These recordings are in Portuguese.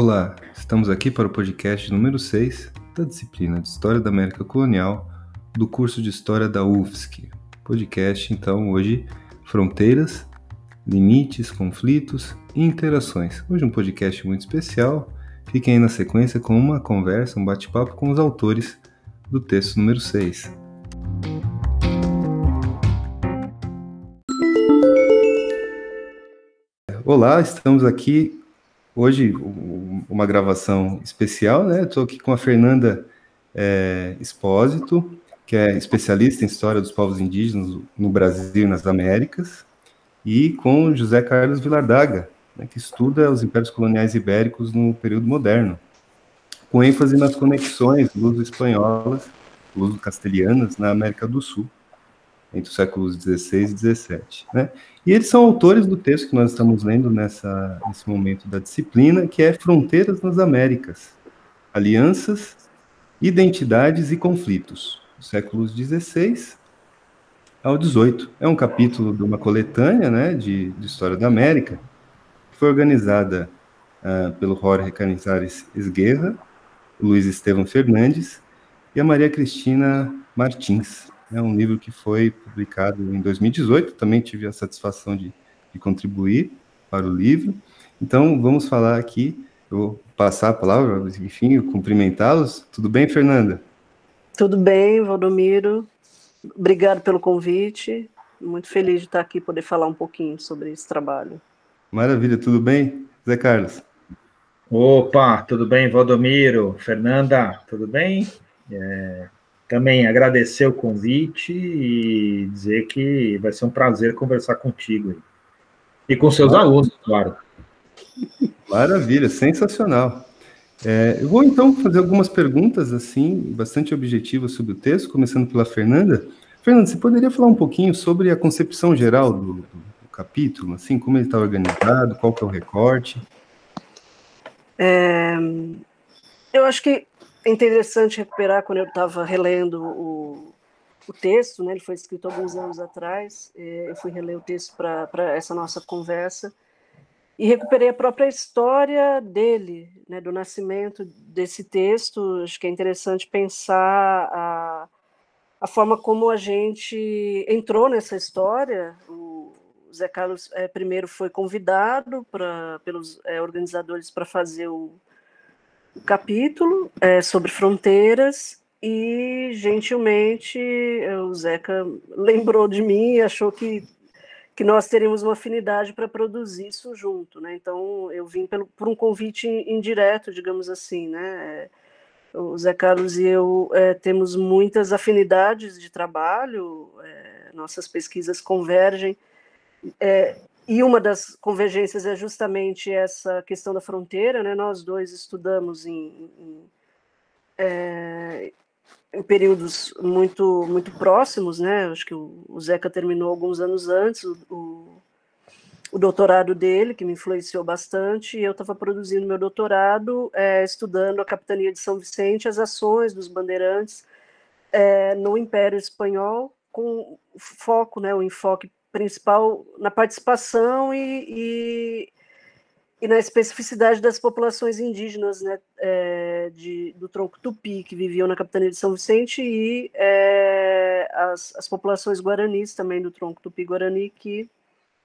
Olá, estamos aqui para o podcast número 6 da disciplina de História da América Colonial do curso de História da UFSC. Podcast, então, hoje, Fronteiras, Limites, Conflitos e Interações. Hoje um podcast muito especial. Fiquem aí na sequência com uma conversa, um bate-papo com os autores do texto número 6. Olá, estamos aqui hoje uma gravação especial, né? Estou aqui com a Fernanda é, Espósito, que é especialista em história dos povos indígenas no Brasil e nas Américas, e com José Carlos Vilardaga, né, que estuda os impérios coloniais ibéricos no período moderno, com ênfase nas conexões luso-espanholas, luso-castelhanas na América do Sul entre os séculos XVI e XVII. Né? E eles são autores do texto que nós estamos lendo nessa, nesse momento da disciplina, que é Fronteiras nas Américas, Alianças, Identidades e Conflitos, séculos XVI ao XVIII. É um capítulo de uma coletânea né, de, de História da América, que foi organizada uh, pelo Jorge Canizares Esguerra, Luiz Estevam Fernandes e a Maria Cristina Martins. É um livro que foi publicado em 2018, também tive a satisfação de, de contribuir para o livro. Então, vamos falar aqui, eu vou passar a palavra, enfim, cumprimentá-los. Tudo bem, Fernanda? Tudo bem, Valdomiro. Obrigado pelo convite. Muito feliz de estar aqui poder falar um pouquinho sobre esse trabalho. Maravilha, tudo bem, Zé Carlos? Opa, tudo bem, Valdomiro? Fernanda, tudo bem? É, também agradecer o convite e dizer que vai ser um prazer conversar contigo aí. e com seus ah. alunos, claro. Maravilha, sensacional. É, eu vou então fazer algumas perguntas assim, bastante objetivas sobre o texto, começando pela Fernanda. Fernanda, você poderia falar um pouquinho sobre a concepção geral do, do, do capítulo, assim, como ele está organizado, qual que é o recorte? É, eu acho que interessante recuperar quando eu estava relendo o, o texto, né? Ele foi escrito alguns anos atrás. É, eu fui reler o texto para essa nossa conversa e recuperei a própria história dele, né? Do nascimento desse texto. Acho que é interessante pensar a, a forma como a gente entrou nessa história. O Zé Carlos é, primeiro foi convidado pra, pelos é, organizadores para fazer o capítulo é, sobre fronteiras e gentilmente o Zeca lembrou de mim e achou que, que nós teríamos uma afinidade para produzir isso junto, né? Então eu vim pelo, por um convite indireto, digamos assim, né? É, o Zé Carlos e eu é, temos muitas afinidades de trabalho, é, nossas pesquisas convergem. É, e uma das convergências é justamente essa questão da fronteira, né? Nós dois estudamos em, em, é, em períodos muito muito próximos, né? Acho que o, o Zeca terminou alguns anos antes o, o, doutorado dele, que me influenciou bastante, e eu estava produzindo meu doutorado, é, estudando a capitania de São Vicente, as ações dos bandeirantes é, no Império Espanhol, com foco, né? O enfoque principal na participação e, e, e, na especificidade das populações indígenas né, é, de, do tronco tupi, que viviam na capitania de São Vicente, e é, as, as, populações guaranis também do tronco tupi-guarani, que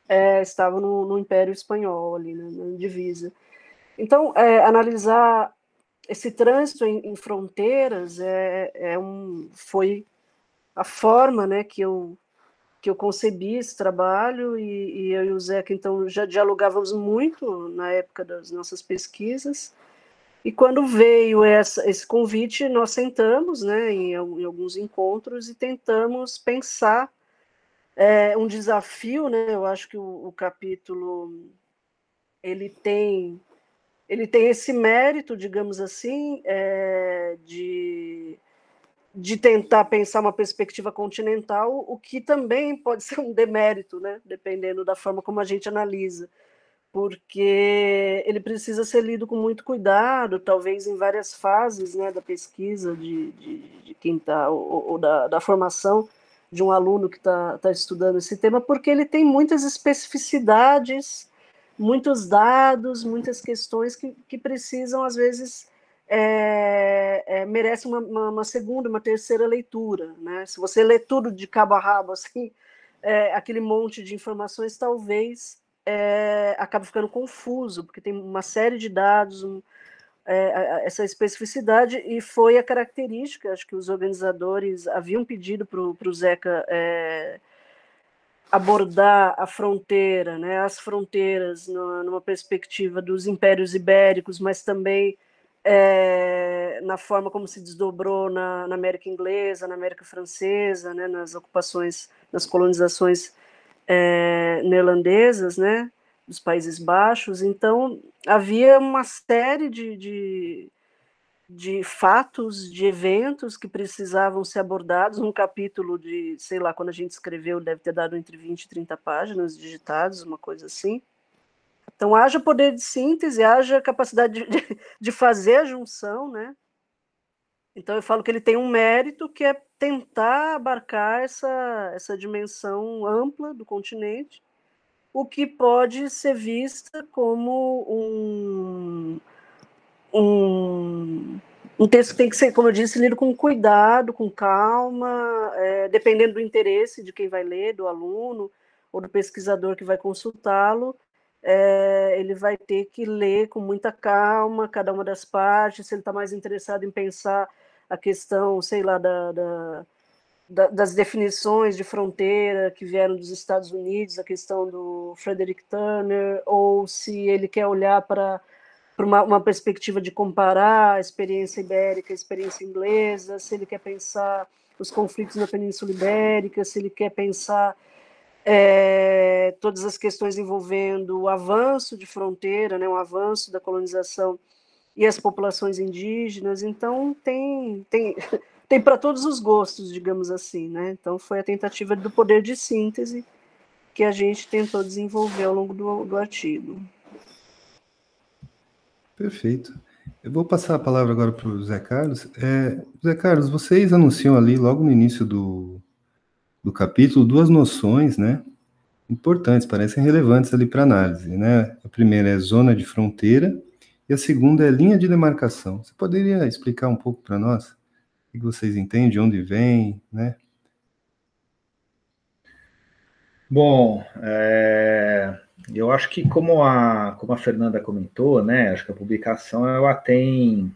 é, estavam no, no, Império Espanhol, ali na, na divisa. Então, é, analisar esse trânsito em, em fronteiras é, é um, foi a forma né, que eu que eu concebi esse trabalho e, e, eu e o Zeca então já dialogávamos muito na época das nossas pesquisas. E quando veio essa, esse convite nós sentamos né em, em alguns encontros e tentamos pensar é, um desafio né eu acho que o, o capítulo ele tem ele tem esse mérito digamos assim é, de de tentar pensar uma perspectiva continental, o que também pode ser um demérito, né? dependendo da forma como a gente analisa, porque ele precisa ser lido com muito cuidado, talvez em várias fases né, da pesquisa de, de, de quem está, ou, ou da, da, formação de um aluno que está tá estudando esse tema, porque ele tem muitas especificidades muitos dados, muitas questões que, que precisam, às vezes, é, é, merece uma, uma, uma, segunda, uma terceira leitura. Né? Se você lê tudo de cabo a rabo, assim, é, aquele monte de informações, talvez é, acabe ficando confuso, porque tem uma série de dados, um, é, essa especificidade, e foi a característica, acho que os organizadores haviam pedido para o Zeca é, abordar a fronteira, né, as fronteiras numa, numa perspectiva dos impérios ibéricos, mas também é, na forma como se desdobrou na, na, América Inglesa, na América Francesa, né, nas ocupações, nas colonizações é, neerlandesas, né, dos Países Baixos. Então, havia uma série de, de, de fatos, de eventos que precisavam ser abordados. Um capítulo de, sei lá, quando a gente escreveu, deve ter dado entre 20 e 30 páginas digitadas, uma coisa assim. Então, haja poder de síntese, haja capacidade de, de fazer a junção, né? Então, eu falo que ele tem um mérito que é tentar abarcar essa, essa dimensão ampla do continente, o que pode ser vista como um, um, um texto que tem que ser, como eu disse, lido com cuidado, com calma, é, dependendo do interesse de quem vai ler, do aluno ou do pesquisador que vai consultá-lo, é, ele vai ter que ler com muita calma cada uma das partes, se ele está mais interessado em pensar a questão, sei lá, da, da, da, das definições de fronteira que vieram dos Estados Unidos, a questão do Frederick Turner, ou se ele quer olhar para uma, uma perspectiva de comparar a experiência ibérica, a experiência inglesa, se ele quer pensar os conflitos na Península Ibérica, se ele quer pensar é, todas as questões envolvendo o avanço de fronteira, né, o avanço da colonização e as populações indígenas. Então, tem, tem, tem para todos os gostos, digamos assim. Né? Então, foi a tentativa do poder de síntese que a gente tentou desenvolver ao longo do, do artigo. Perfeito. Eu vou passar a palavra agora para o Zé Carlos. É, Zé Carlos, vocês anunciam ali, logo no início do, do capítulo duas noções, né, importantes, parecem relevantes ali para análise, né? A primeira é zona de fronteira e a segunda é linha de demarcação. Você poderia explicar um pouco para nós o que vocês entendem, de onde vem, né? Bom, é, eu acho que como a, como a Fernanda comentou, né, acho que a publicação ela tem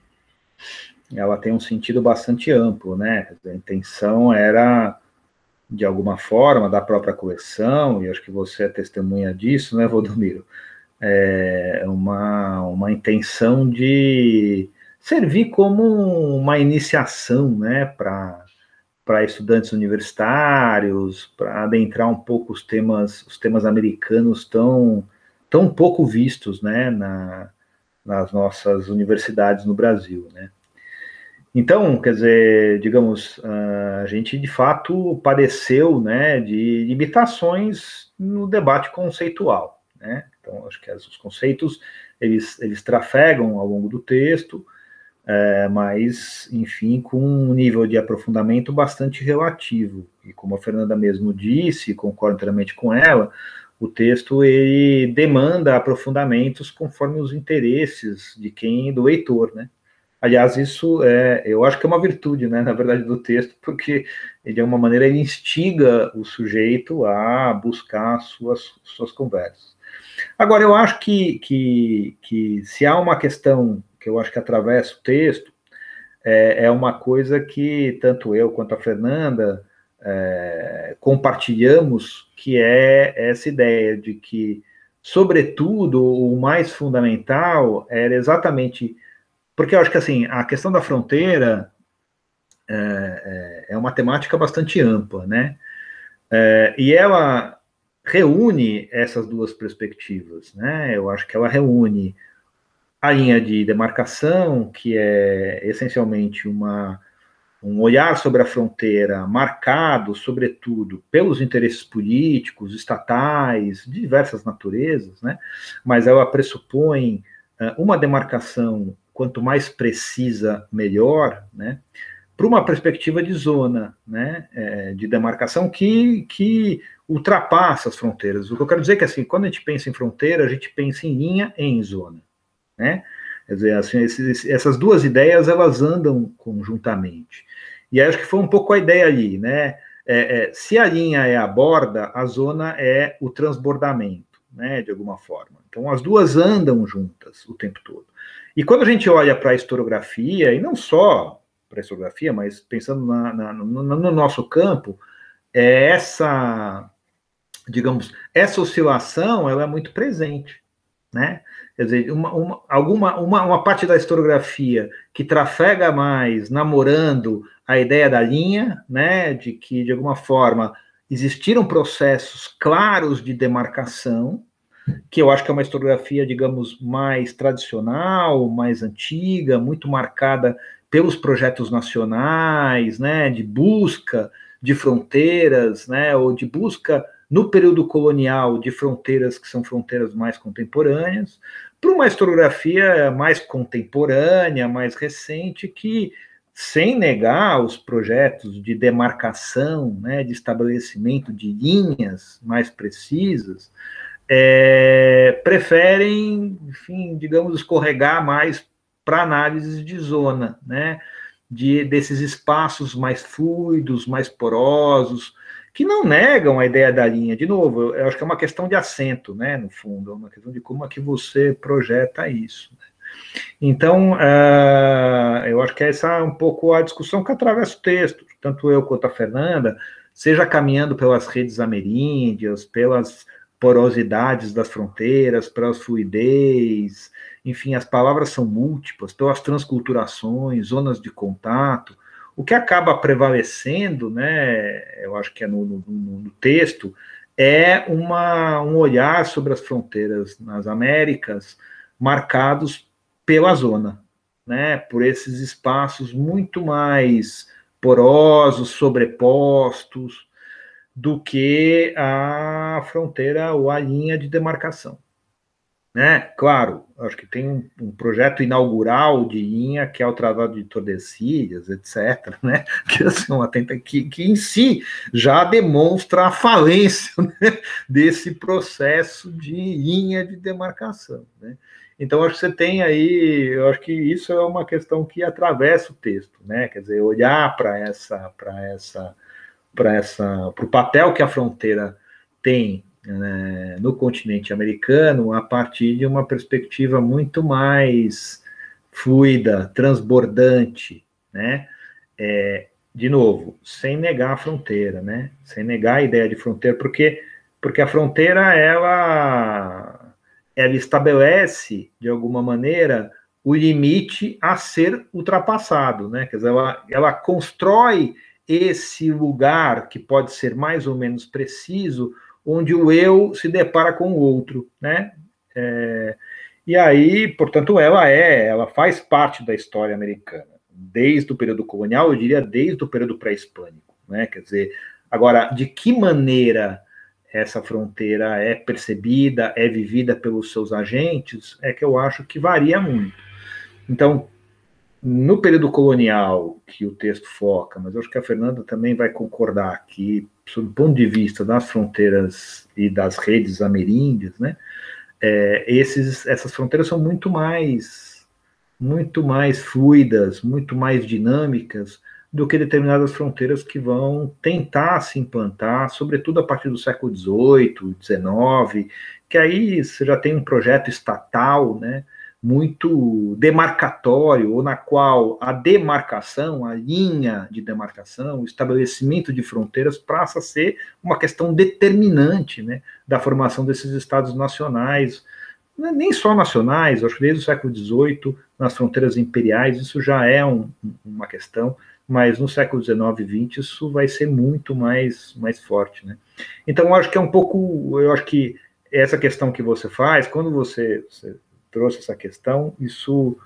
ela tem um sentido bastante amplo, né? A intenção era de alguma forma, da própria coleção, e acho que você é testemunha disso, né, Valdomiro? É uma, uma intenção de servir como uma iniciação, né, para estudantes universitários, para adentrar um pouco os temas, os temas americanos tão, tão pouco vistos, né, na, nas nossas universidades no Brasil, né. Então, quer dizer, digamos, a gente de fato padeceu né, de limitações no debate conceitual. Né? Então, acho que os conceitos eles, eles trafegam ao longo do texto, é, mas, enfim, com um nível de aprofundamento bastante relativo. E como a Fernanda mesmo disse, concordo inteiramente com ela, o texto ele demanda aprofundamentos conforme os interesses de quem, do leitor, né? Aliás, isso é, eu acho que é uma virtude, né, na verdade, do texto, porque de alguma maneira, ele instiga o sujeito a buscar suas, suas conversas. Agora, eu acho que, que, que se há uma questão que eu acho que atravessa o texto, é, é uma coisa que tanto eu quanto a Fernanda é, compartilhamos, que é essa ideia de que, sobretudo, o mais fundamental era exatamente porque eu acho que assim, a questão da fronteira é, é, é uma temática bastante ampla, né? É, e ela reúne essas duas perspectivas, né? Eu acho que ela reúne a linha de demarcação, que é essencialmente uma, um olhar sobre a fronteira marcado, sobretudo, pelos interesses políticos, estatais, de diversas naturezas, né? Mas ela pressupõe uh, uma demarcação quanto mais precisa, melhor, né? para uma perspectiva de zona, né, é, de demarcação que, que ultrapassa as fronteiras. O que eu quero dizer é que, assim, quando a gente pensa em fronteira, a gente pensa em linha e em zona, né? Quer dizer, assim, esses, essas duas ideias, elas andam conjuntamente. E acho que foi um pouco a ideia ali, né? É, é, se a linha é a borda, a zona é o transbordamento, né, de alguma forma. Então, as duas andam juntas o tempo todo. E quando a gente olha para a historiografia, e não só para a historiografia, mas pensando na, na, no, no, nosso campo, é essa, digamos, essa oscilação ela é muito presente, né? Quer dizer, uma, uma, alguma, uma, uma parte da historiografia que trafega mais namorando a ideia da linha, né, de que, de alguma forma, existiram processos claros de demarcação, que eu acho que é uma historiografia, digamos, mais tradicional, mais antiga, muito marcada pelos projetos nacionais, né, de busca de fronteiras, né, ou de busca no período colonial de fronteiras que são fronteiras mais contemporâneas, para uma historiografia mais contemporânea, mais recente, que, sem negar os projetos de demarcação, né, de estabelecimento de linhas mais precisas, é, preferem, enfim, digamos, escorregar mais para análises de zona, né, de, desses espaços mais fluidos, mais porosos, que não negam a ideia da linha. De novo, eu acho que é uma questão de acento, né, no fundo, é uma questão de como é que você projeta isso. Né? Então, uh, eu acho que essa é um pouco a discussão que atravessa o texto, tanto eu quanto a Fernanda, seja caminhando pelas redes ameríndias, pelas porosidades das fronteiras, pelas fluidez, enfim, as palavras são múltiplas, pelas transculturações, zonas de contato, o que acaba prevalecendo, né, eu acho que é no, no, no texto, é uma, um olhar sobre as fronteiras nas Américas marcados pela zona, né, por esses espaços muito mais porosos, sobrepostos, do que a fronteira ou a linha de demarcação. Né? Claro, acho que tem um, um, projeto inaugural de linha, que é o Tratado de Tordesilhas, etc., né? que, assim, uma tenta, que, que em si já demonstra a falência né? desse processo de linha de demarcação. Né? Então, acho que você tem aí, eu acho que isso é uma questão que atravessa o texto, né? quer dizer, olhar para essa, para essa, para essa, para o papel que a fronteira tem né, no continente americano a partir de uma perspectiva muito mais fluida, transbordante, né? É, de novo, sem negar a fronteira, né? Sem negar a ideia de fronteira, porque porque a fronteira ela ela estabelece de alguma maneira o limite a ser ultrapassado, né? Quer dizer, ela, ela constrói esse lugar que pode ser mais ou menos preciso onde o eu se depara com o outro, né? É, e aí, portanto, ela é, ela faz parte da história americana, desde o período colonial, eu diria desde o período pré-hispânico, né? Quer dizer, agora, de que maneira essa fronteira é percebida, é vivida pelos seus agentes, é que eu acho que varia muito. Então, no período colonial, que o texto foca, mas eu acho que a Fernanda também vai concordar aqui, sob o ponto de vista das fronteiras e das redes ameríndias, né, é, esses, essas fronteiras são muito mais, muito mais fluidas, muito mais dinâmicas do que determinadas fronteiras que vão tentar se implantar, sobretudo a partir do século XVIII, XIX, que aí você já tem um projeto estatal, né, muito demarcatório, ou na qual a demarcação, a linha de demarcação, o estabelecimento de fronteiras passa a ser uma questão determinante né, da formação desses estados nacionais, é nem só nacionais, acho que desde o século XVIII, nas fronteiras imperiais, isso já é um, uma questão, mas no século XIX e XX isso vai ser muito mais, mais forte. Né? Então, acho que é um pouco, eu acho que essa questão que você faz, quando você, você trouxe essa questão, isso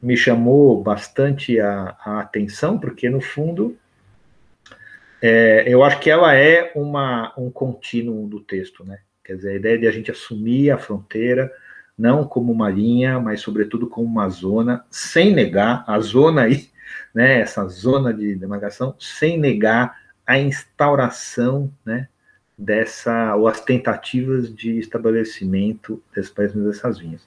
me chamou bastante a, a atenção, porque no fundo é, eu acho que ela é uma, um contínuo do texto, né? Quer dizer, a ideia de a gente assumir a fronteira não como uma linha, mas sobretudo como uma zona, sem negar a zona aí né, essa zona de demarcação, sem negar a instauração né, dessa, ou as tentativas de estabelecimento desse país dessas linhas.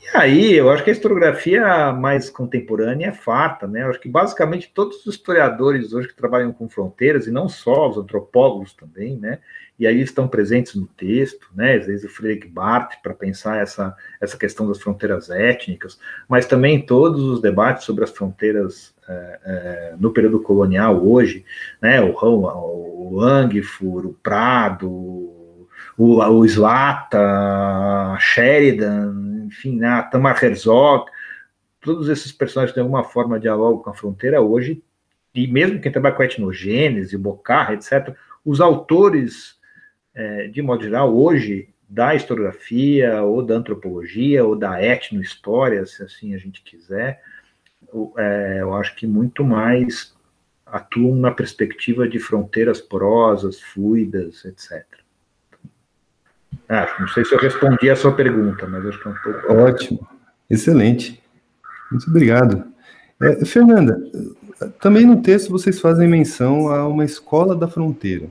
E aí, eu acho que a historiografia mais contemporânea é farta, né? Eu acho que basicamente todos os historiadores hoje que trabalham com fronteiras, e não só os antropólogos também, né? E aí estão presentes no texto, né? Às vezes o Friedrich Barth para pensar essa, essa questão das fronteiras étnicas, mas também todos os debates sobre as fronteiras é, é, no período colonial hoje, né? O, o, o Angfur, o Prado, o, o Slata, a Sheridan, enfim, né, a Tamar Herzog, todos esses personagens de alguma forma dialogam com a fronteira hoje, e mesmo quem trabalha com etnogênese, Bocarra, etc., os autores, é, de modo geral, hoje, da historiografia, ou da antropologia, ou da etnohistória, se assim a gente quiser, é, eu acho que muito mais atuam na perspectiva de fronteiras porosas, fluidas, etc. Ah, não sei se eu respondi a sua pergunta, mas acho que é um pouco. Ótimo, excelente. Muito obrigado. É, Fernanda, também no texto vocês fazem menção a uma escola da fronteira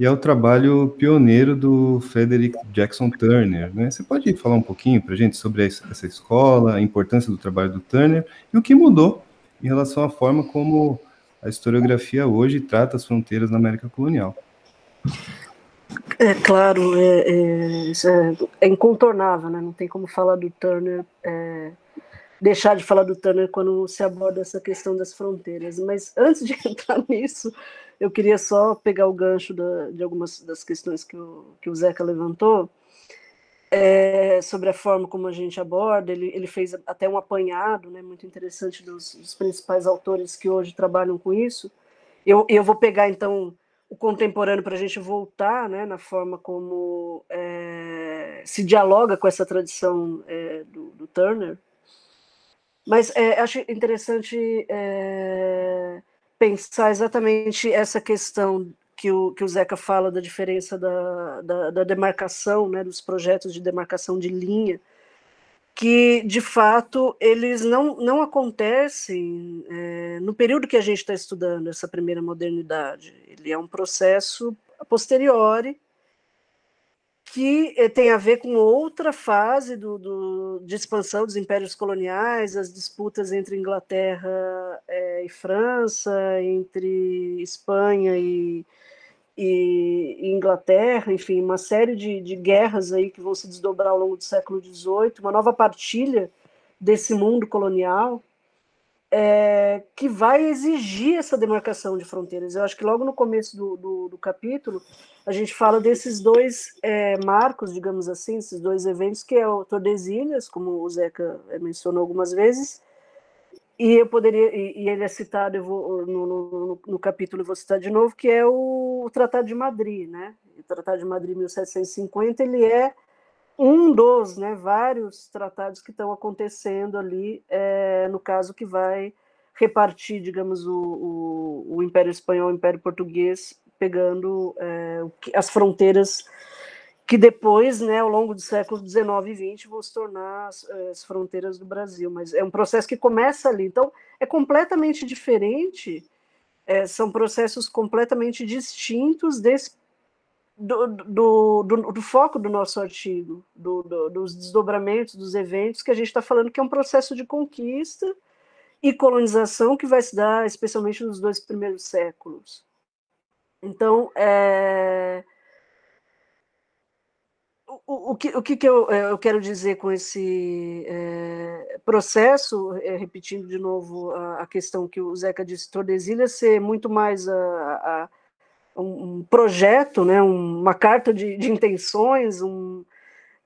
e ao trabalho pioneiro do Frederick Jackson Turner. Né? Você pode falar um pouquinho para a gente sobre essa escola, a importância do trabalho do Turner e o que mudou em relação à forma como a historiografia hoje trata as fronteiras na América colonial? É claro, é, é, é, é, incontornável, né? Não tem como falar do Turner, é, deixar de falar do Turner quando se aborda essa questão das fronteiras. Mas antes de entrar nisso, eu queria só pegar o gancho da, de algumas das questões que o, que o Zeca levantou. É, sobre a forma como a gente aborda, ele, ele fez até um apanhado né, muito interessante dos, dos principais autores que hoje trabalham com isso. Eu, eu vou pegar, então, o contemporâneo para a gente voltar né, na forma como é, se dialoga com essa tradição é, do, do, Turner. Mas é, acho interessante é, pensar exatamente essa questão que o, que o Zeca fala da diferença da, da, da demarcação, né, dos projetos de demarcação de linha, que de fato eles não, não acontecem é, no período que a gente está estudando essa primeira modernidade. Ele é um processo a posteriori que é, tem a ver com outra fase do, do, de expansão dos impérios coloniais, as disputas entre Inglaterra é, e França, entre Espanha e, e, Inglaterra, enfim, uma série de, de guerras aí que vão se desdobrar ao longo do século XVIII, uma nova partilha desse mundo colonial é, que vai exigir essa demarcação de fronteiras. Eu acho que logo no começo do, do, do capítulo a gente fala desses dois é, marcos, digamos assim, esses dois eventos, que é o Tordesilhas, como o Zeca mencionou algumas vezes, e eu poderia, e, e ele é citado vou, no, no, no, capítulo, eu vou citar de novo, que é o, o Tratado de Madrid, né? O Tratado de Madrid, 1750, ele é um dos né, vários tratados que estão acontecendo ali, é, no caso que vai repartir, digamos, o, o, o Império Espanhol, o Império Português, pegando é, as fronteiras que depois, né, ao longo do século XIX e XX, vão se tornar as, as, fronteiras do Brasil. Mas é um processo que começa ali. Então, é completamente diferente, é, são processos completamente distintos desse, do, do, do, do foco do nosso artigo, dos desdobramentos, dos eventos, que a gente está falando que é um processo de conquista e colonização que vai se dar especialmente nos dois primeiros séculos. Então, é o, o, que, o que, eu, é, eu quero dizer com esse é, processo, é, repetindo de novo a, a, questão que o Zeca disse, Tordesilhas ser muito mais a, um projeto, né, uma carta de, de intenções, um,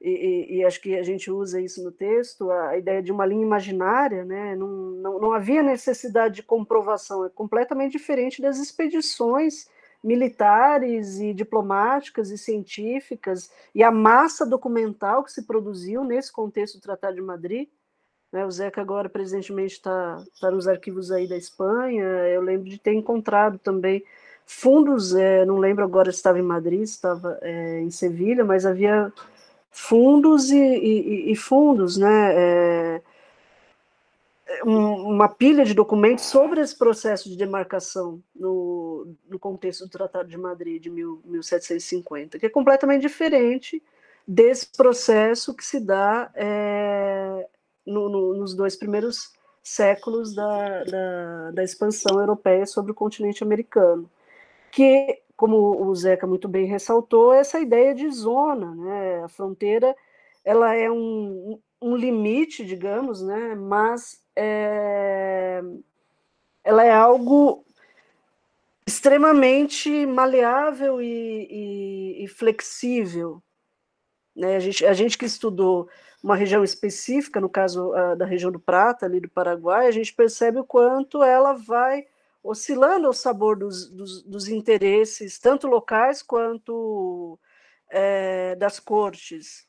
e, e, acho que a gente usa isso no texto, a ideia de uma linha imaginária, né, não, não, não havia necessidade de comprovação, é completamente diferente das expedições militares e diplomáticas e científicas e a massa documental que se produziu nesse contexto do Tratado de Madrid. Né? O Zeca agora, presentemente, está tá nos arquivos aí da Espanha. Eu lembro de ter encontrado também fundos, é, não lembro agora se estava em Madrid, estava é, em Sevilha, mas havia fundos e, e, e fundos, né? É, uma pilha de documentos sobre esse processo de demarcação no, no contexto do Tratado de Madrid de mil, 1750, que é completamente diferente desse processo que se dá é, no, no, nos dois primeiros séculos da, da, da, expansão europeia sobre o continente americano, que, como o Zeca muito bem ressaltou, essa ideia de zona, né? A fronteira ela é um, um limite, digamos, né? Mas é, ela é algo extremamente maleável e, e, e flexível. Né? A, gente, a gente que estudou uma região específica, no caso da região do Prata, ali do Paraguai, a gente percebe o quanto ela vai oscilando ao sabor dos, dos, dos interesses, tanto locais quanto é, das cortes.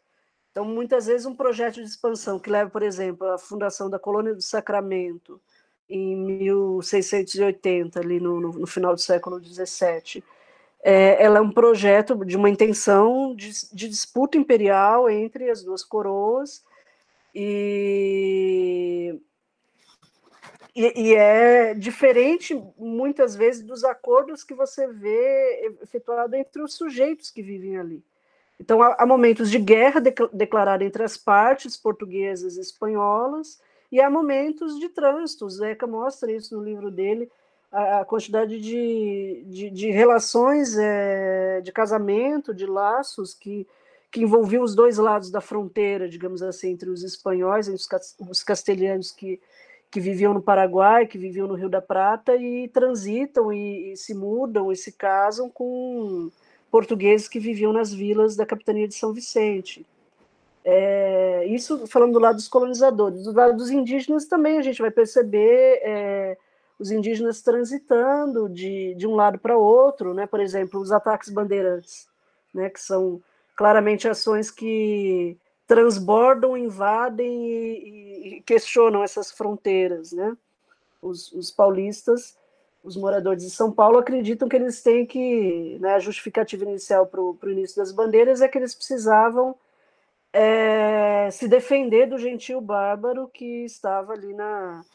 Então, muitas vezes, um projeto de expansão que leva, por exemplo, à fundação da Colônia do Sacramento, em 1680, ali no, no, no final do século XVII, é, ela é um projeto de uma intenção de, de, disputa imperial entre as duas coroas e, e, e, é diferente muitas vezes dos acordos que você vê efetuado entre os sujeitos que vivem ali. Então, há, há momentos de guerra de, declarada entre as partes portuguesas e espanholas, e há momentos de trânsito. O Zeca mostra isso no livro dele, a, a quantidade de, de, de relações é, de casamento, de laços que, que envolviam os dois lados da fronteira, digamos assim, entre os espanhóis e os, os castelhanos que, que viviam no Paraguai, que viviam no Rio da Prata e transitam e, e se mudam e se casam com portugueses que viviam nas vilas da capitania de São Vicente. É, isso falando do lado dos colonizadores. Do lado dos indígenas também a gente vai perceber é, os indígenas transitando de, de um lado para outro, né? por exemplo, os ataques bandeirantes, né? que são claramente ações que transbordam, invadem e, e questionam essas fronteiras. Né? Os, os paulistas os moradores de São Paulo acreditam que eles têm que, né, a justificativa inicial para o início das bandeiras é que eles precisavam é, se defender do gentil bárbaro que estava ali na,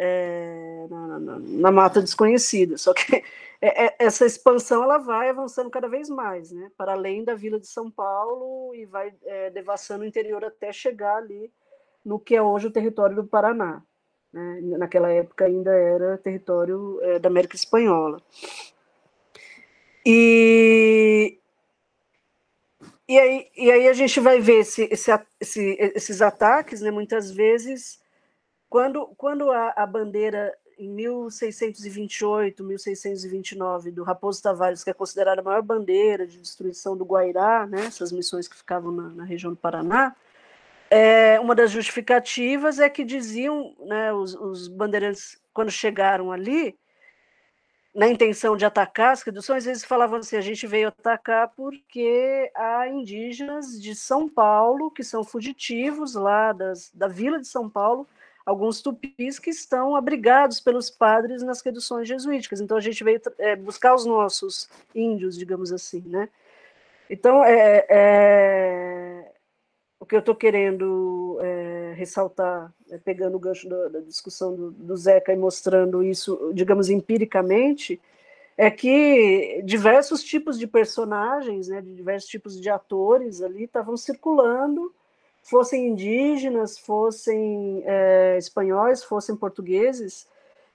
é, na, na, na, mata desconhecida. Só que é, é, essa expansão ela vai avançando cada vez mais, né, para além da vila de São Paulo e vai é, devassando o interior até chegar ali no que é hoje o território do Paraná. Né? Naquela época ainda era território é, da América Espanhola. E, e, aí, e aí a gente vai ver esse, esse, esse, esses ataques, né, muitas vezes, quando, quando a, a bandeira em 1628, 1629, do Raposo Tavares, que é considerada a maior bandeira de destruição do Guairá, né, essas missões que ficavam na, na região do Paraná, é, uma das justificativas é que diziam, né, os, os, bandeirantes, quando chegaram ali, na intenção de atacar as reduções, eles falavam assim: a gente veio atacar porque há indígenas de São Paulo, que são fugitivos lá das, da vila de São Paulo, alguns tupis que estão abrigados pelos padres nas reduções jesuíticas. Então a gente veio é, buscar os nossos índios, digamos assim, né? Então, é, é, o que eu estou querendo é, ressaltar, é, pegando o gancho da, da discussão do, do, Zeca e mostrando isso, digamos, empiricamente, é que diversos tipos de personagens, né, de diversos tipos de atores ali estavam circulando, fossem indígenas, fossem é, espanhóis, fossem portugueses,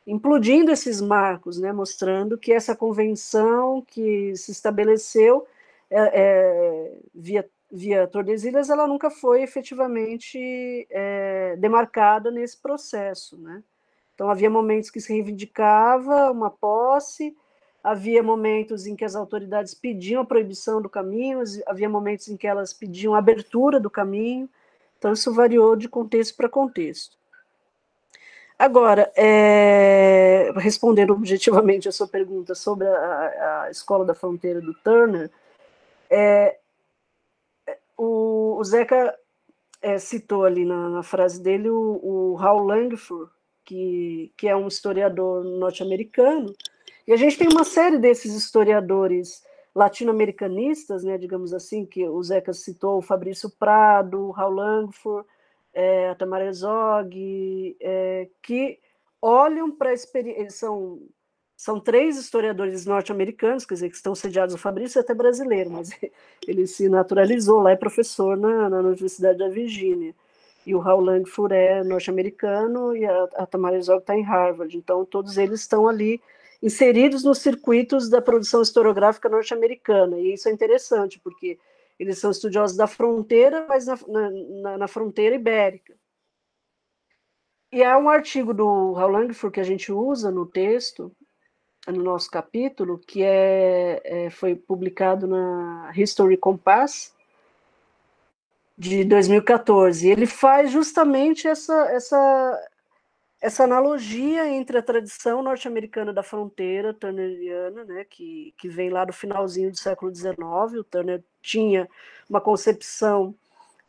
implodindo esses marcos, né, mostrando que essa convenção que se estabeleceu é, é, via via Tordesilhas, ela nunca foi efetivamente é, demarcada nesse processo, né? Então havia momentos que se reivindicava uma posse, havia momentos em que as autoridades pediam a proibição do caminho, havia momentos em que elas pediam a abertura do caminho. Então isso variou de contexto para contexto. Agora, é, respondendo objetivamente a sua pergunta sobre a, a escola da fronteira do Turner, é, o, o Zeca é, citou ali na, na, frase dele o, o Hal Langford, que, que é um historiador norte-americano, e a gente tem uma série desses historiadores latino-americanistas, né, digamos assim, que o Zeca citou, o Fabrício Prado, o Hal Langford, é, a Tamara Herzog, é, que olham para a experiência, são, são três historiadores norte-americanos, quer dizer, que estão sediados, o Fabrício é até brasileiro, mas ele se naturalizou lá, é professor na, na Universidade da Virgínia, e o Raul Langford é norte-americano, e a, a Tamara Herzog está em Harvard, então todos eles estão ali inseridos nos circuitos da produção historiográfica norte-americana, e isso é interessante, porque eles são estudiosos da fronteira, mas na, na, na fronteira ibérica. E há um artigo do Raul Langford que a gente usa no texto, no nosso capítulo, que é, é, foi publicado na History Compass, de 2014. Ele faz justamente essa, essa, essa analogia entre a tradição norte-americana da fronteira turneriana, né, que, que vem lá do finalzinho do século XIX, o Turner tinha uma concepção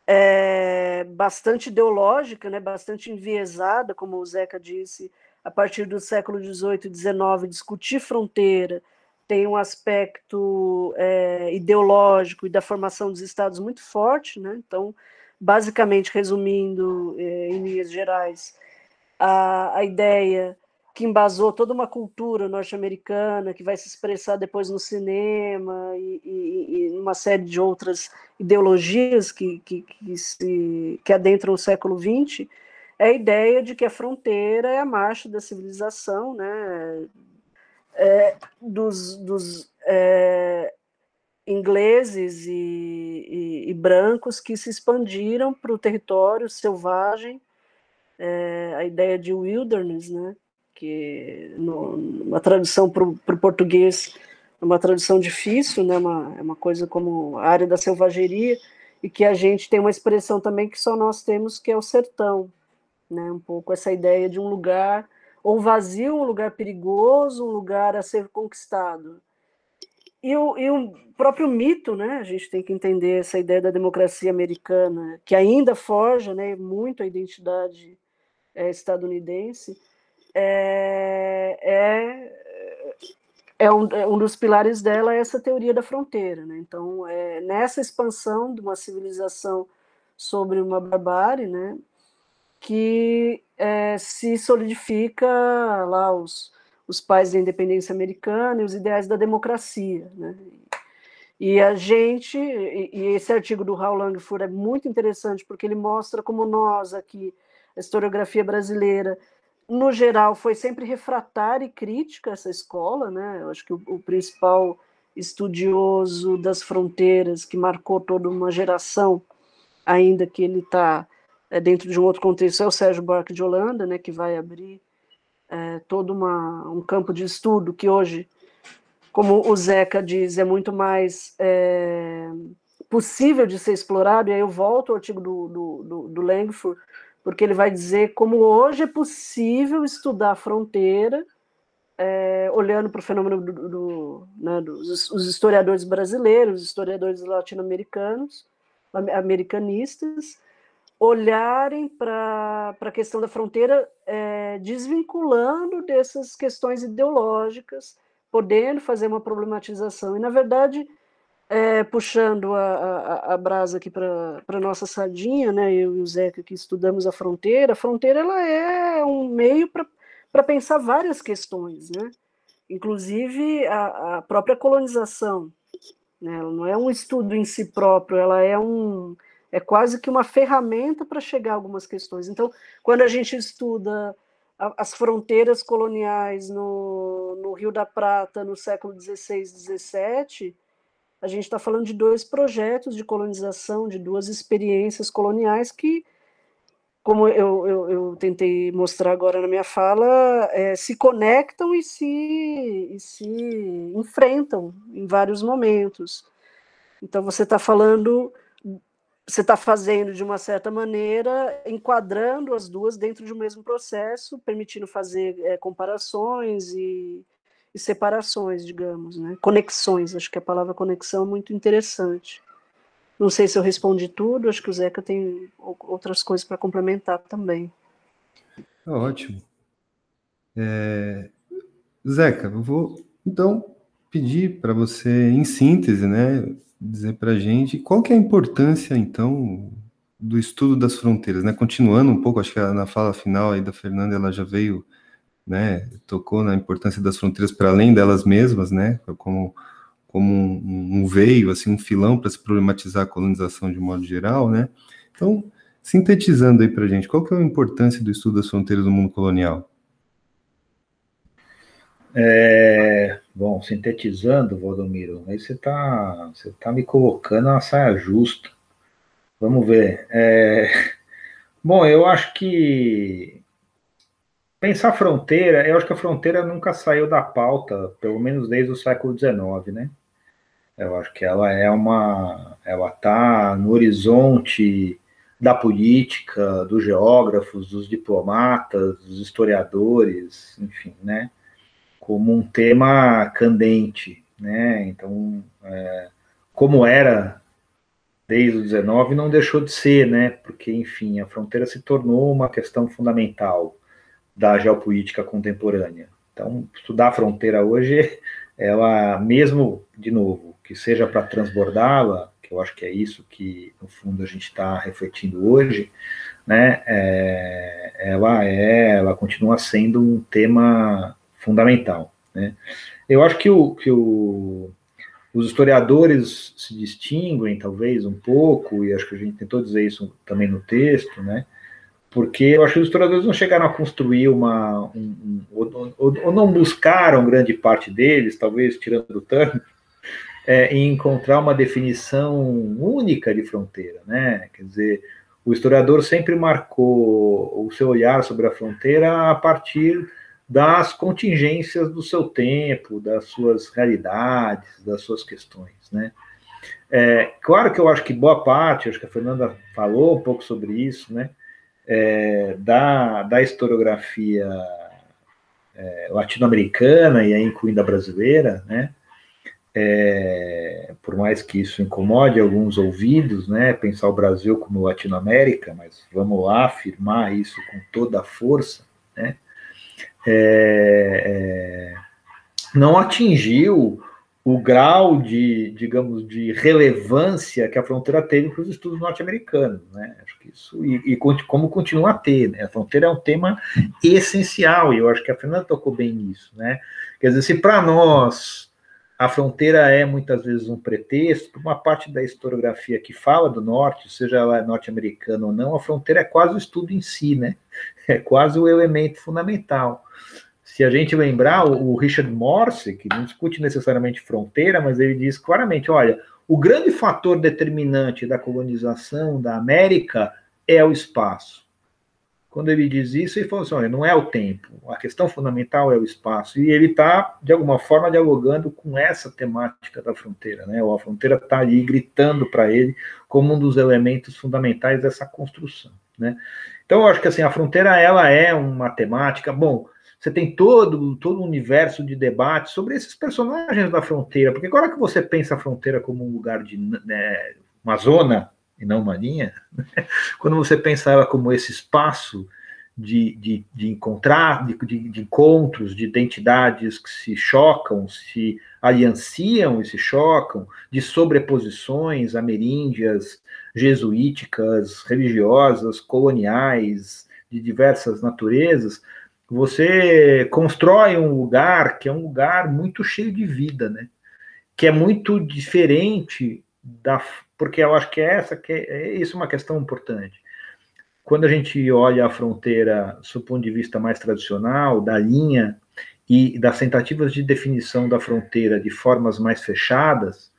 é, bastante ideológica, né, bastante enviesada, como o Zeca disse, a partir do século XVIII e XIX, discutir fronteira tem um aspecto é, ideológico e da formação dos estados muito forte, né? Então, basicamente, resumindo é, em linhas gerais, a, a ideia que embasou toda uma cultura norte-americana que vai se expressar depois no cinema e, e, e uma série de outras ideologias que, que, que, se, que adentram o século XX, é a ideia de que a fronteira é a marcha da civilização, né, é, dos, dos é, ingleses e, e, brancos que se expandiram para o território selvagem é, a ideia de wilderness, né? que no, uma tradução para o português é uma tradução difícil, né? Uma, é uma coisa como a área da selvageria, e que a gente tem uma expressão também que só nós temos, que é o sertão, né? Um pouco essa ideia de um lugar ou vazio, um lugar perigoso, um lugar a ser conquistado. E o, e o próprio mito, né? A gente tem que entender essa ideia da democracia americana, que ainda forja, né, muito a identidade é, estadunidense, é, é, é, um, é, um, dos pilares dela é essa teoria da fronteira. Né? Então, é, nessa expansão de uma civilização sobre uma barbárie, né, que é, se solidifica lá os, os pais da independência americana e os ideais da democracia. Né? E a gente, e, esse artigo do Raul Langford é muito interessante porque ele mostra como nós aqui a historiografia brasileira, no geral, foi sempre refratária e crítica essa escola, né? Eu acho que o, o principal estudioso das fronteiras que marcou toda uma geração, ainda que ele está é, dentro de um outro contexto, é o Sérgio Buarque de Holanda, né, que vai abrir é, todo uma, um campo de estudo que hoje, como o Zeca diz, é muito mais é, possível de ser explorado, e aí eu volto ao artigo do, do, do, do Langford, porque ele vai dizer como hoje é possível estudar a fronteira, é, olhando para o fenômeno do, do, né, dos os historiadores brasileiros, os historiadores latino-americanos, americanistas, olharem para a questão da fronteira é, desvinculando dessas questões ideológicas, podendo fazer uma problematização. E, na verdade, é, puxando a, a, a, brasa aqui para a nossa sardinha, né, eu e o Zeca que estudamos a fronteira, a fronteira ela é um meio para pensar várias questões, né? inclusive a, a própria colonização. Né? Ela não é um estudo em si próprio, ela é um é quase que uma ferramenta para chegar a algumas questões. Então, quando a gente estuda as fronteiras coloniais no, no Rio da Prata no século XVI, XVII, a gente está falando de dois projetos de colonização, de duas experiências coloniais que, como eu, eu, eu tentei mostrar agora na minha fala, é, se conectam e se, e se enfrentam em vários momentos. Então, você está falando, você está fazendo de uma certa maneira, enquadrando as duas dentro de um mesmo processo, permitindo fazer é, comparações e e separações, digamos, né? Conexões, acho que a palavra conexão é muito interessante. Não sei se eu respondi tudo, acho que o Zeca tem outras coisas para complementar também. Tá ótimo. É... Zeca, eu vou então pedir para você, em síntese, né, dizer para a gente qual que é a importância, então, do estudo das fronteiras, né? Continuando um pouco, acho que na fala final aí da Fernanda, ela já veio, né? Tocou na importância das fronteiras para além delas mesmas, né? Como como um, um veio, assim, um filão para se problematizar a colonização de modo geral, né? Então, sintetizando aí para a gente, qual que é a importância do estudo das fronteiras do mundo colonial? É, bom, sintetizando, Valdomiro, aí você está você tá me colocando na saia justa. Vamos ver. É, bom, eu acho que pensar fronteira, eu acho que a fronteira nunca saiu da pauta, pelo menos desde o século XIX, né? Eu acho que ela é uma, ela está no horizonte da política, dos geógrafos, dos diplomatas, dos historiadores, enfim, né, como um tema candente, né, então, é, como era desde o 19, não deixou de ser, né, porque, enfim, a fronteira se tornou uma questão fundamental da geopolítica contemporânea. Então, estudar a fronteira hoje, ela, mesmo, de novo, que seja para transbordá-la, que eu acho que é isso que, no fundo, a gente está refletindo hoje, né, é, ela, é, ela continua sendo um tema fundamental. Né? Eu acho que, o, que o, os historiadores se distinguem, talvez, um pouco, e acho que a gente tentou dizer isso também no texto, né, porque eu acho que os historiadores não chegaram a construir uma. Um, um, ou, ou, não buscaram grande parte deles, talvez tirando o Turner, é, em encontrar uma definição única de fronteira, né? Quer dizer, o historiador sempre marcou o seu olhar sobre a fronteira a partir das contingências do seu tempo, das suas realidades, das suas questões, né? É, claro que eu acho que boa parte, acho que a Fernanda falou um pouco sobre isso, né? É, da, da historiografia é, latino-americana e aí incluindo a brasileira, né? é, por mais que isso incomode alguns ouvidos, né, pensar o Brasil como Latinoamérica, mas vamos lá afirmar isso com toda a força, né, é, é, não atingiu o grau de, digamos, de relevância que a fronteira teve para os estudos norte-americanos, né? Acho que isso e, e, como continua a ter, né? A fronteira é um tema essencial e eu acho que a Fernanda tocou bem nisso, né? Quer dizer, se para nós a fronteira é muitas vezes um pretexto, uma parte da historiografia que fala do norte, seja ela norte-americana ou não, a fronteira é quase o estudo em si, né? É quase o elemento fundamental. Se a gente lembrar, o Richard Morse, que não discute necessariamente fronteira, mas ele diz claramente: olha, o grande fator determinante da colonização da América é o espaço. Quando ele diz isso, ele falou assim: olha, não é o tempo, a questão fundamental é o espaço. E ele está, de alguma forma, dialogando com essa temática da fronteira. Né? A fronteira está ali gritando para ele como um dos elementos fundamentais dessa construção. Né? Então, eu acho que assim, a fronteira ela é uma temática. Bom, você tem todo, todo um universo de debate sobre esses personagens da fronteira, porque agora que você pensa a fronteira como um lugar de né, uma zona e não uma linha, né? quando você pensa ela como esse espaço de, de, de encontrar, de, de, encontros, de identidades que se chocam, se alianciam e se chocam, de sobreposições ameríndias, jesuíticas, religiosas, coloniais, de diversas naturezas, você constrói um lugar que é um lugar muito cheio de vida, né? Que é muito diferente da, porque eu acho que é essa que é, é isso é uma questão importante. Quando a gente olha a fronteira do ponto de vista mais tradicional, da linha e das tentativas de definição da fronteira de formas mais fechadas,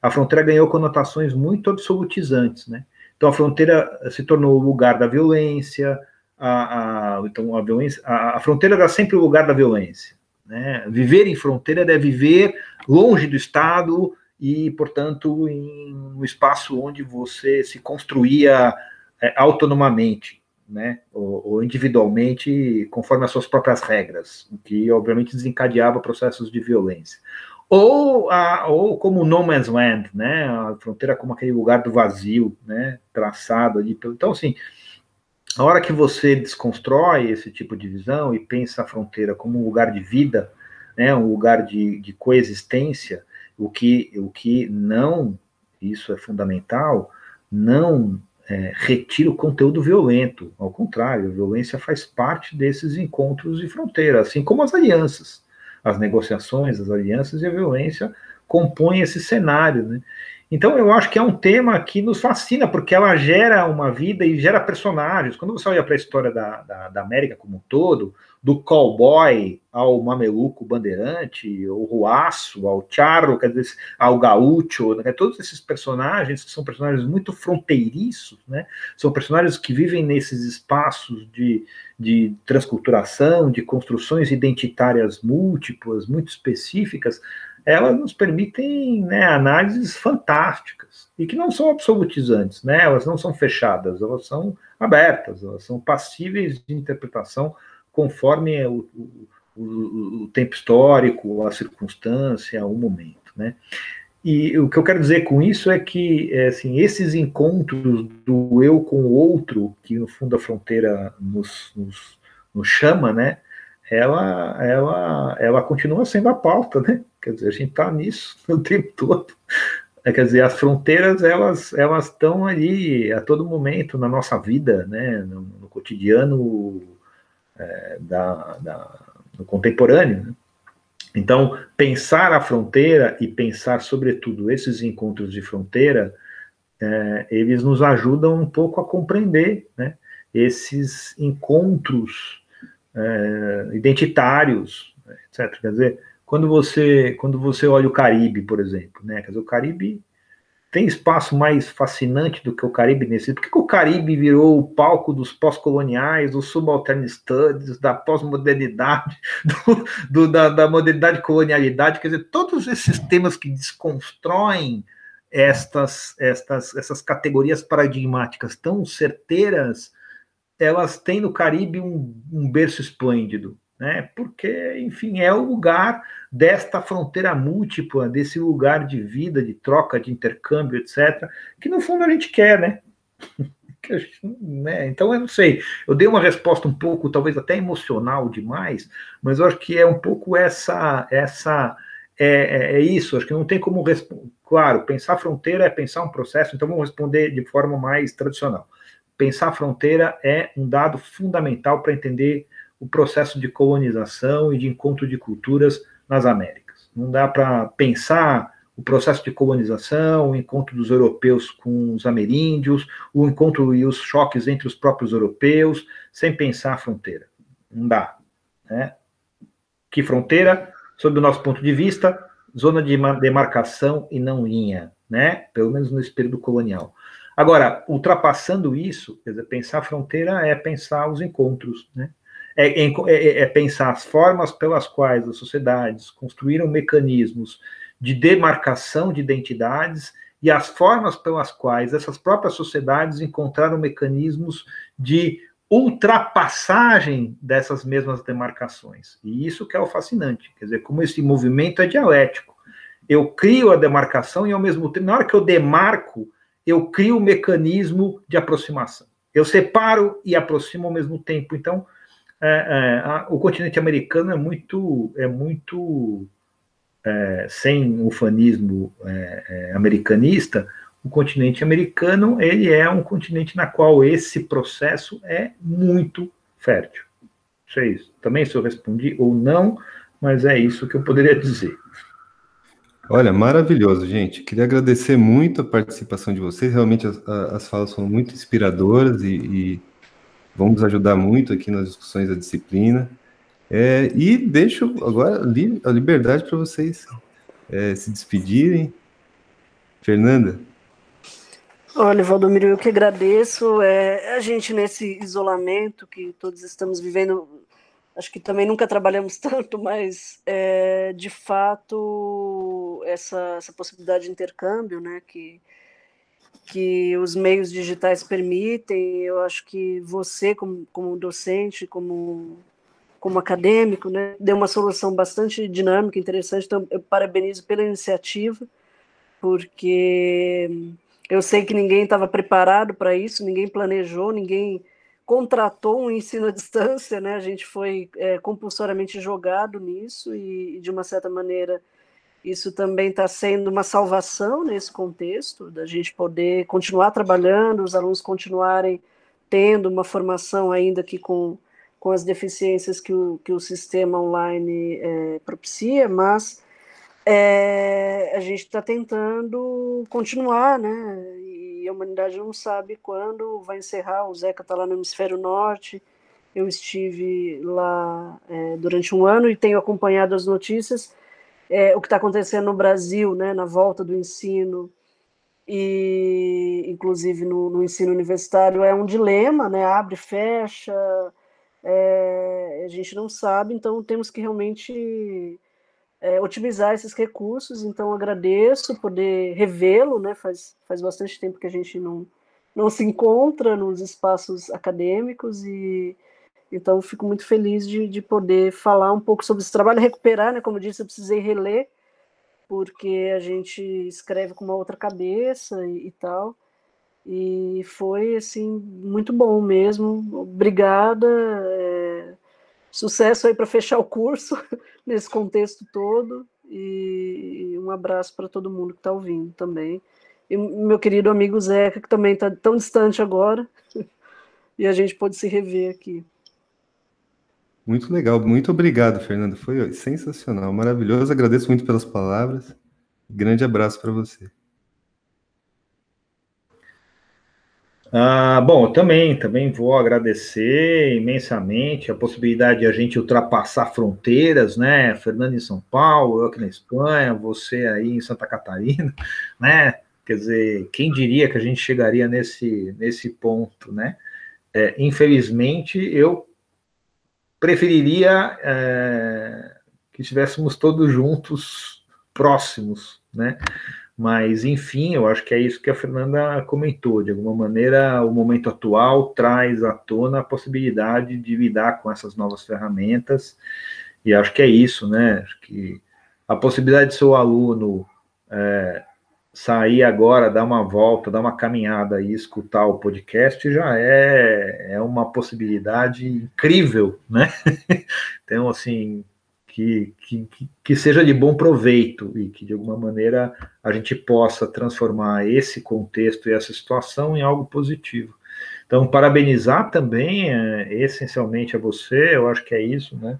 a fronteira ganhou conotações muito absolutizantes, né? Então a fronteira se tornou o lugar da violência, a, a então a violência, a, a fronteira era sempre o lugar da violência, né? Viver em fronteira é viver longe do Estado, e, portanto, em um espaço onde você se construía é, autonomamente, né, ou, ou, individualmente, conforme as suas próprias regras, o que, obviamente, desencadeava processos de violência. Ou, a, ou como no man's land, né, a fronteira como aquele lugar do vazio, né, traçado ali. Então, assim, a hora que você desconstrói esse tipo de visão e pensa a fronteira como um lugar de vida, né, um lugar de, de coexistência, o que, o que não, isso é fundamental, não é, retira o conteúdo violento. Ao contrário, a violência faz parte desses encontros de fronteira, assim como as alianças. As negociações, as alianças e a violência compõem esse cenário. Né? Então, eu acho que é um tema que nos fascina, porque ela gera uma vida e gera personagens. Quando você olha para a história da, da, da, América como um todo, do cowboy ao mameluco bandeirante, ao ruaço, ao charro, quer dizer, ao gaúcho, né? todos esses personagens que são personagens muito fronteiriços, né? são personagens que vivem nesses espaços de, de transculturação, de construções identitárias múltiplas, muito específicas, elas nos permitem né, análises fantásticas e que não são absolutizantes, né? Elas não são fechadas, elas são abertas, elas são passíveis de interpretação conforme o, o, o, tempo histórico, a circunstância, o momento, né? E o que eu quero dizer com isso é que é, assim, esses encontros do eu com o outro, que no fundo a fronteira nos, nos, nos chama, né? ela, ela, ela continua sendo a pauta, né? Quer dizer, a gente está nisso o tempo todo. É, quer dizer, as fronteiras elas elas estão ali a todo momento na nossa vida, né? No, no cotidiano é, da, da, no contemporâneo. Né? Então, pensar a fronteira e pensar, sobretudo, esses encontros de fronteira, é, eles nos ajudam um pouco a compreender né, esses encontros é, identitários, etc. Quer dizer, quando você, quando você olha o Caribe, por exemplo, né? Quer dizer, o Caribe tem espaço mais fascinante do que o Caribe nesse. Por que, que o Caribe virou o palco dos pós-coloniais, dos subaltern studies, da pós-modernidade, do, do, da, da modernidade colonialidade? Quer dizer, todos esses temas que desconstroem estas, estas, essas categorias paradigmáticas tão certeiras elas têm no Caribe um, um berço esplêndido, né? Porque, enfim, é o lugar desta fronteira múltipla, desse lugar de vida, de troca, de intercâmbio, etc., que no fundo a gente quer, né? né? Então eu não sei, eu dei uma resposta um pouco, talvez até emocional demais, mas eu acho que é um pouco essa, essa é, é, é isso. Acho que não tem como responder. Claro, pensar fronteira é pensar um processo, então vamos responder de forma mais tradicional pensar fronteira é um dado fundamental para entender o processo de colonização e de encontro de culturas nas Américas. Não dá para pensar o processo de colonização, o encontro dos europeus com os ameríndios, o encontro e os choques entre os próprios europeus, sem pensar a fronteira. Não dá. Né? Que fronteira? Sob o nosso ponto de vista, zona de demarcação e não linha, né? pelo menos nesse período colonial. Agora, ultrapassando isso, quer dizer, pensar a fronteira é pensar os encontros, né? É, é, é, é, pensar as formas pelas quais as sociedades construíram mecanismos de demarcação de identidades e as formas pelas quais essas próprias sociedades encontraram mecanismos de ultrapassagem dessas mesmas demarcações. E isso que é o fascinante, quer dizer, como esse movimento é dialético. Eu crio a demarcação e, ao mesmo tempo, na hora que eu demarco, eu crio um mecanismo de aproximação. Eu separo e aproximo ao mesmo tempo. Então, é, é, a, o continente americano é muito, é muito é, sem o é, americanista. O continente americano ele é um continente na qual esse processo é muito fértil. Isso é isso. Também se eu respondi ou não, mas é isso que eu poderia dizer. Olha, maravilhoso, gente. Queria agradecer muito a participação de vocês. Realmente as, as falas foram muito inspiradoras e, e vão nos ajudar muito aqui nas discussões da disciplina. É, e deixo agora a liberdade para vocês é, se despedirem. Fernanda? Olha, Valdomiro, eu que agradeço. É, a gente, nesse isolamento que todos estamos vivendo, acho que também nunca trabalhamos tanto, mas é, de fato essa, essa possibilidade de intercâmbio, né, que que os meios digitais permitem, eu acho que você como, como docente, como como acadêmico, né, deu uma solução bastante dinâmica, interessante. Então eu parabenizo pela iniciativa, porque eu sei que ninguém estava preparado para isso, ninguém planejou, ninguém contratou um ensino à distância, né? A gente foi é, compulsoriamente jogado nisso e, de uma certa maneira, Isso também está sendo uma salvação nesse contexto, da gente poder continuar trabalhando, os alunos continuarem tendo uma formação ainda que com, com as deficiências que o, que o sistema online é, propicia, mas é, a gente está tentando continuar, né? E a humanidade não sabe quando vai encerrar. O Zeca está lá no hemisfério norte. Eu estive lá é, durante um ano e tenho acompanhado as notícias é, o que está acontecendo no Brasil, né, na volta do ensino e inclusive no, no ensino universitário é um dilema, né, abre, fecha, é, a gente não sabe, então temos que realmente é, otimizar esses recursos. Então agradeço poder revê-lo, né, faz, faz bastante tempo que a gente não não se encontra nos espaços acadêmicos e então, fico muito feliz de, de poder falar um pouco sobre esse trabalho, recuperar, né? Como eu disse, eu precisei reler, porque a gente escreve com uma outra cabeça e, e tal. E foi, assim, muito bom mesmo. Obrigada. É... Sucesso aí para fechar o curso nesse contexto todo. E um abraço para todo mundo que está ouvindo também. E meu querido amigo Zeca, que também está tão distante agora. e a gente pôde se rever aqui. Muito legal, muito obrigado, Fernando. Foi sensacional, maravilhoso. Agradeço muito pelas palavras. Grande abraço para você. Ah, bom, também, também vou agradecer imensamente a possibilidade de a gente ultrapassar fronteiras, né? Fernando em São Paulo, eu aqui na Espanha, você aí em Santa Catarina, né? Quer dizer, quem diria que a gente chegaria nesse, nesse ponto, né? É, infelizmente, eu preferiria é, que estivéssemos todos juntos, próximos, né? Mas, enfim, eu acho que é isso que a Fernanda comentou. De alguma maneira, o momento atual traz à tona a possibilidade de lidar com essas novas ferramentas, e acho que é isso, né? Acho que a possibilidade de seu aluno é, sair agora, dar uma volta, dar uma caminhada e escutar o podcast já é, é uma possibilidade incrível, né? então, assim, que, que, que seja de bom proveito e que, de alguma maneira, a gente possa transformar esse contexto e essa situação em algo positivo. Então, parabenizar também, é, essencialmente, a você, eu acho que é isso, né?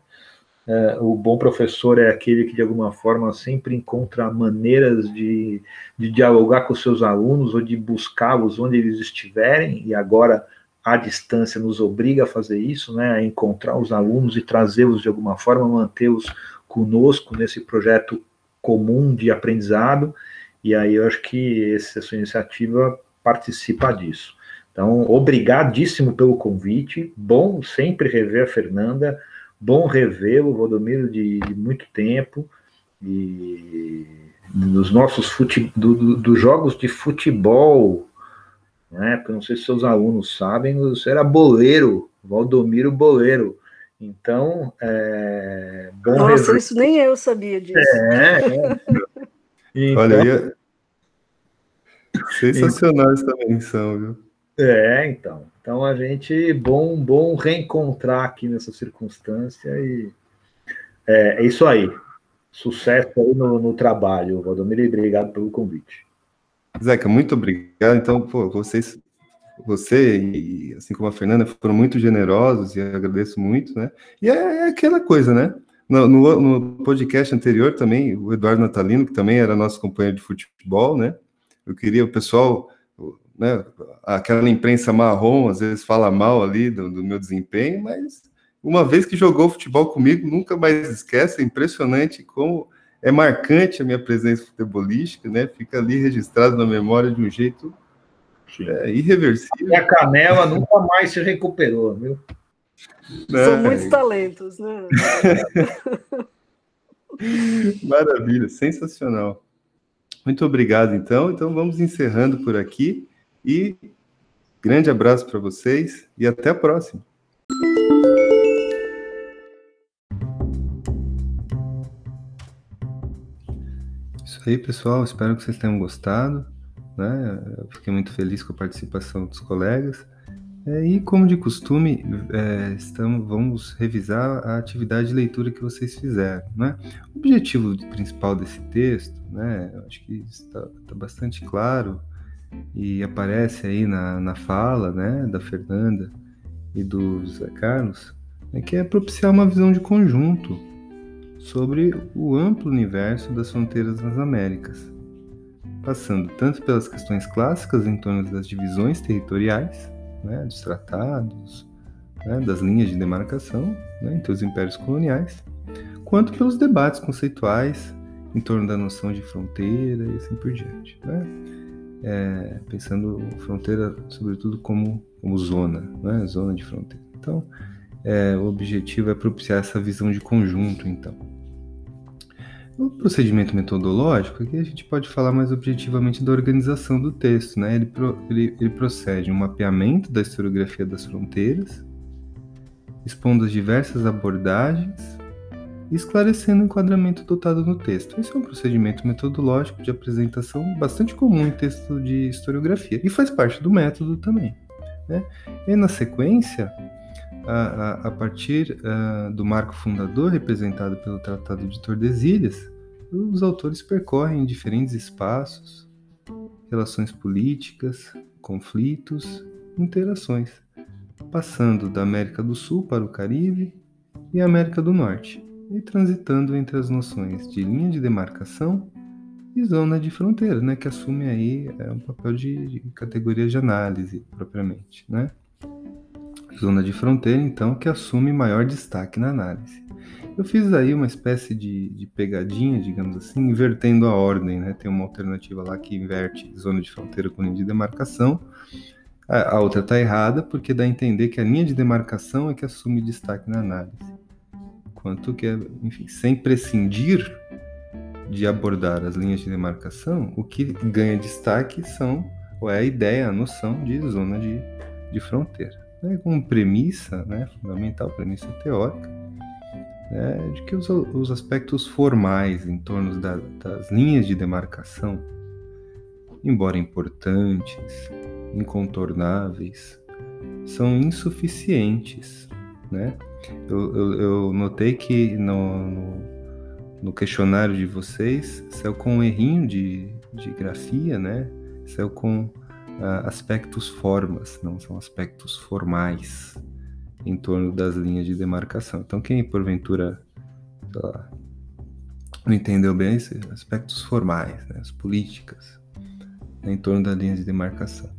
É, o bom professor é aquele que, de alguma forma, sempre encontra maneiras de, de dialogar com seus alunos ou de buscá-los onde eles estiverem, e agora a distância nos obriga a fazer isso, né, a encontrar os alunos e trazê-los de alguma forma, mantê-los conosco nesse projeto comum de aprendizado, e aí eu acho que essa sua iniciativa participa disso. Então, obrigadíssimo pelo convite, bom sempre rever a Fernanda, bom revê-lo, Valdomiro, de, de, muito tempo, e nos nossos fute, do, do, dos jogos de futebol, né? Porque não sei se seus alunos sabem, você era boleiro, Valdomiro Boleiro. Então, é, bom Nossa, rever... isso nem eu sabia disso. É, é. Então, Olha, ia... sensacional essa menção, viu? É, então. Então a gente bom bom reencontrar aqui nessa circunstância e é, é isso aí. Sucesso aí no, no trabalho, Valdomiro, e obrigado pelo convite. Zeca, muito obrigado. Então, pô, vocês, você e assim como a Fernanda foram muito generosos e agradeço muito, né? E é, é aquela coisa, né? No, no, no, podcast anterior também, o Eduardo Natalino, que também era nosso companheiro de futebol, né? Eu queria o pessoal né, aquela imprensa marrom às vezes fala mal ali do, do, meu desempenho, mas uma vez que jogou futebol comigo, nunca mais esquece. É impressionante como é marcante a minha presença futebolística, né? Fica ali registrado na memória de um jeito é, irreversível. E a canela nunca mais se recuperou, viu? É. São muitos talentos, né? Maravilha, sensacional. Muito obrigado, então. Então vamos encerrando por aqui. E grande abraço para vocês e até a próxima. Isso aí, pessoal. Espero que vocês tenham gostado. Né? Eu fiquei muito feliz com a participação dos colegas. É, e como de costume, é, estamos, vamos revisar a atividade de leitura que vocês fizeram. Né? O objetivo principal desse texto, né, acho que está, está, bastante claro e aparece aí na, na fala né, da Fernanda e do José Carlos, é que é propiciar uma visão de conjunto sobre o amplo universo das fronteiras nas Américas, passando tanto pelas questões clássicas em torno das divisões territoriais, né, dos tratados, né, das linhas de demarcação né, entre os impérios coloniais, quanto pelos debates conceituais em torno da noção de fronteira e assim por diante. Né? É, pensando fronteira, sobretudo, como, como zona, né, zona de fronteira. Então, é, o objetivo é propiciar essa visão de conjunto, então. O procedimento metodológico, aqui a gente pode falar mais objetivamente da organização do texto, né? Ele, pro, ele, ele procede um mapeamento da historiografia das fronteiras, expondo as diversas abordagens e esclarecendo o enquadramento dotado no texto. Esse é um procedimento metodológico de apresentação bastante comum em texto de historiografia e faz parte do método também. Né? E na sequência, a, a, a partir uh, do marco fundador representado pelo Tratado de Tordesilhas, os autores percorrem diferentes espaços, relações políticas, conflitos, interações, passando da América do Sul para o Caribe e a América do Norte, e transitando entre as noções de linha de demarcação e zona de fronteira, né, que assume aí é, um papel de, de categoria de análise propriamente, né? Zona de fronteira, então, que assume maior destaque na análise. Eu fiz aí uma espécie de, de pegadinha, digamos assim, invertendo a ordem, né? Tem uma alternativa lá que inverte zona de fronteira com linha de demarcação. A, a outra está errada, porque dá a entender que a linha de demarcação é que assume destaque na análise. Quanto que, enfim, sem prescindir de abordar as linhas de demarcação, o que ganha destaque são, ou é a ideia, a noção de zona de, de fronteira né, como premissa né, fundamental, premissa teórica, né, de que os, os, aspectos formais em torno da, das linhas de demarcação, embora importantes, incontornáveis, são insuficientes. Né? Eu, eu, eu notei que no, no, no, questionário de vocês saiu com um errinho de, de grafia, né? saiu com uh, aspectos formas, não são aspectos formais em torno das linhas de demarcação. Então, quem porventura lá, não entendeu bem esses aspectos formais, né, as políticas né, em torno das linhas de demarcação.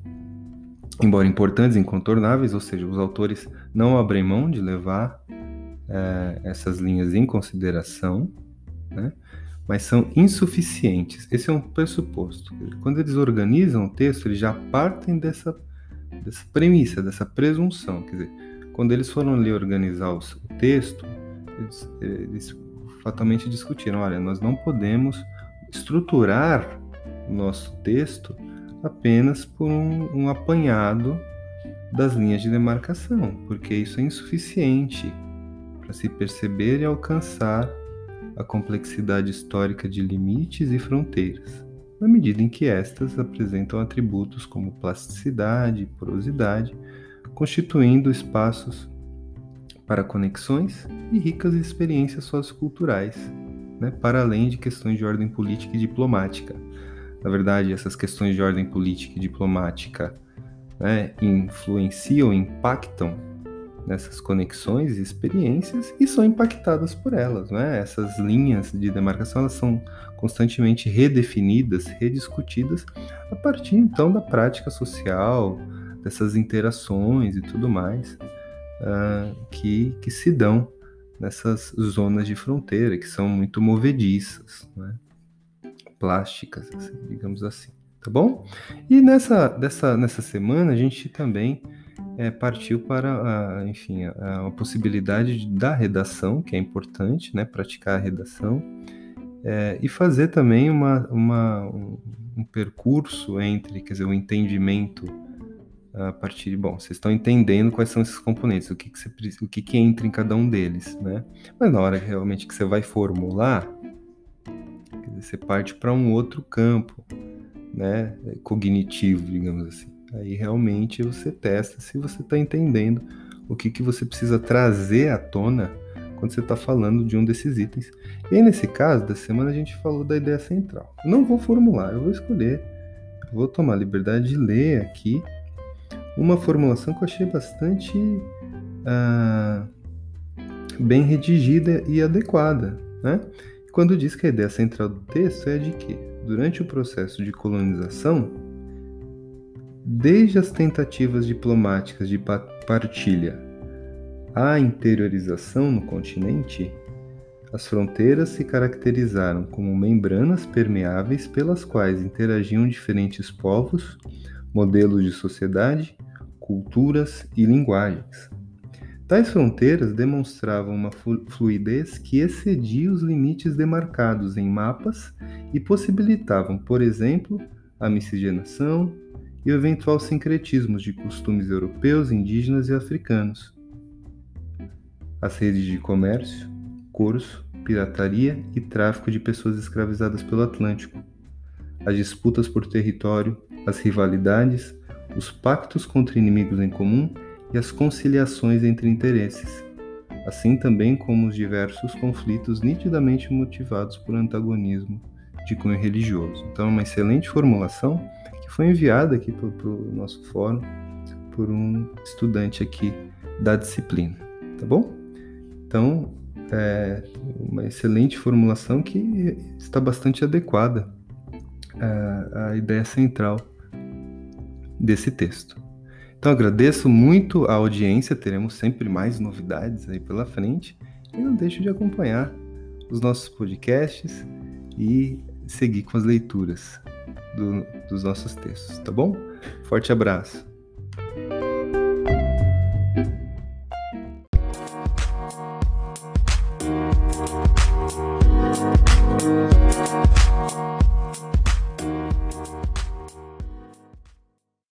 Embora importantes e incontornáveis, ou seja, os autores não abrem mão de levar é, essas linhas em consideração, né? Mas são insuficientes. Esse é um pressuposto. Quando eles organizam o texto, eles já partem dessa, dessa premissa, dessa presunção. Quer dizer, quando eles foram ler organizar o texto, eles, eles fatalmente discutiram: olha, nós não podemos estruturar o nosso texto apenas por um, um apanhado das linhas de demarcação, porque isso é insuficiente para se perceber e alcançar a complexidade histórica de limites e fronteiras, na medida em que estas apresentam atributos como plasticidade e porosidade, constituindo espaços para conexões e ricas experiências socioculturais, né, para além de questões de ordem política e diplomática. Na verdade, essas questões de ordem política e diplomática né, influenciam, impactam nessas conexões e experiências e são impactadas por elas, né? Essas linhas de demarcação elas são constantemente redefinidas, rediscutidas a partir então da prática social, dessas interações e tudo mais uh, que, que se dão nessas zonas de fronteira que são muito movediças, né? plásticas, assim, digamos assim, tá bom? E nessa, dessa, nessa semana a gente também é, partiu para, a, enfim, a, a, possibilidade da redação, que é importante, né, praticar a redação, é, e fazer também uma, uma, um, um, percurso entre, quer dizer, o entendimento a partir de, bom, vocês estão entendendo quais são esses componentes, o que, que, você, o que, que entra em cada um deles, né? Mas na hora realmente que você vai formular, dizer, você parte para um outro campo, né, cognitivo, digamos assim. Aí realmente você testa se você está entendendo o que, que você precisa trazer à tona quando você está falando de um desses itens. E aí, nesse caso, da semana a gente falou da ideia central. Eu não vou formular, eu vou escolher, eu vou tomar a liberdade de ler aqui uma formulação que eu achei bastante ah, bem redigida e adequada. Né? Quando diz que a ideia central do texto é de que, durante o processo de colonização, desde as tentativas diplomáticas de partilha à interiorização no continente, as fronteiras se caracterizaram como membranas permeáveis pelas quais interagiam diferentes povos, modelos de sociedade, culturas e linguagens. Tais fronteiras demonstravam uma fluidez que excedia os limites demarcados em mapas e possibilitavam, por exemplo, a miscigenação e o eventual sincretismo de costumes europeus, indígenas e africanos. As redes de comércio, curso, pirataria e tráfico de pessoas escravizadas pelo Atlântico. As disputas por território, as rivalidades, os pactos contra inimigos em comum e as conciliações entre interesses, assim também como os diversos conflitos nitidamente motivados por antagonismo de cunho religioso. Então, é uma excelente formulação foi enviada aqui para o nosso fórum por um estudante aqui da disciplina, tá bom? Então, é uma excelente formulação que está bastante adequada à, à ideia central desse texto. Então agradeço muito a audiência, teremos sempre mais novidades aí pela frente e não deixe de acompanhar os nossos podcasts e seguir com as leituras do, dos nossos textos, tá bom? Forte abraço.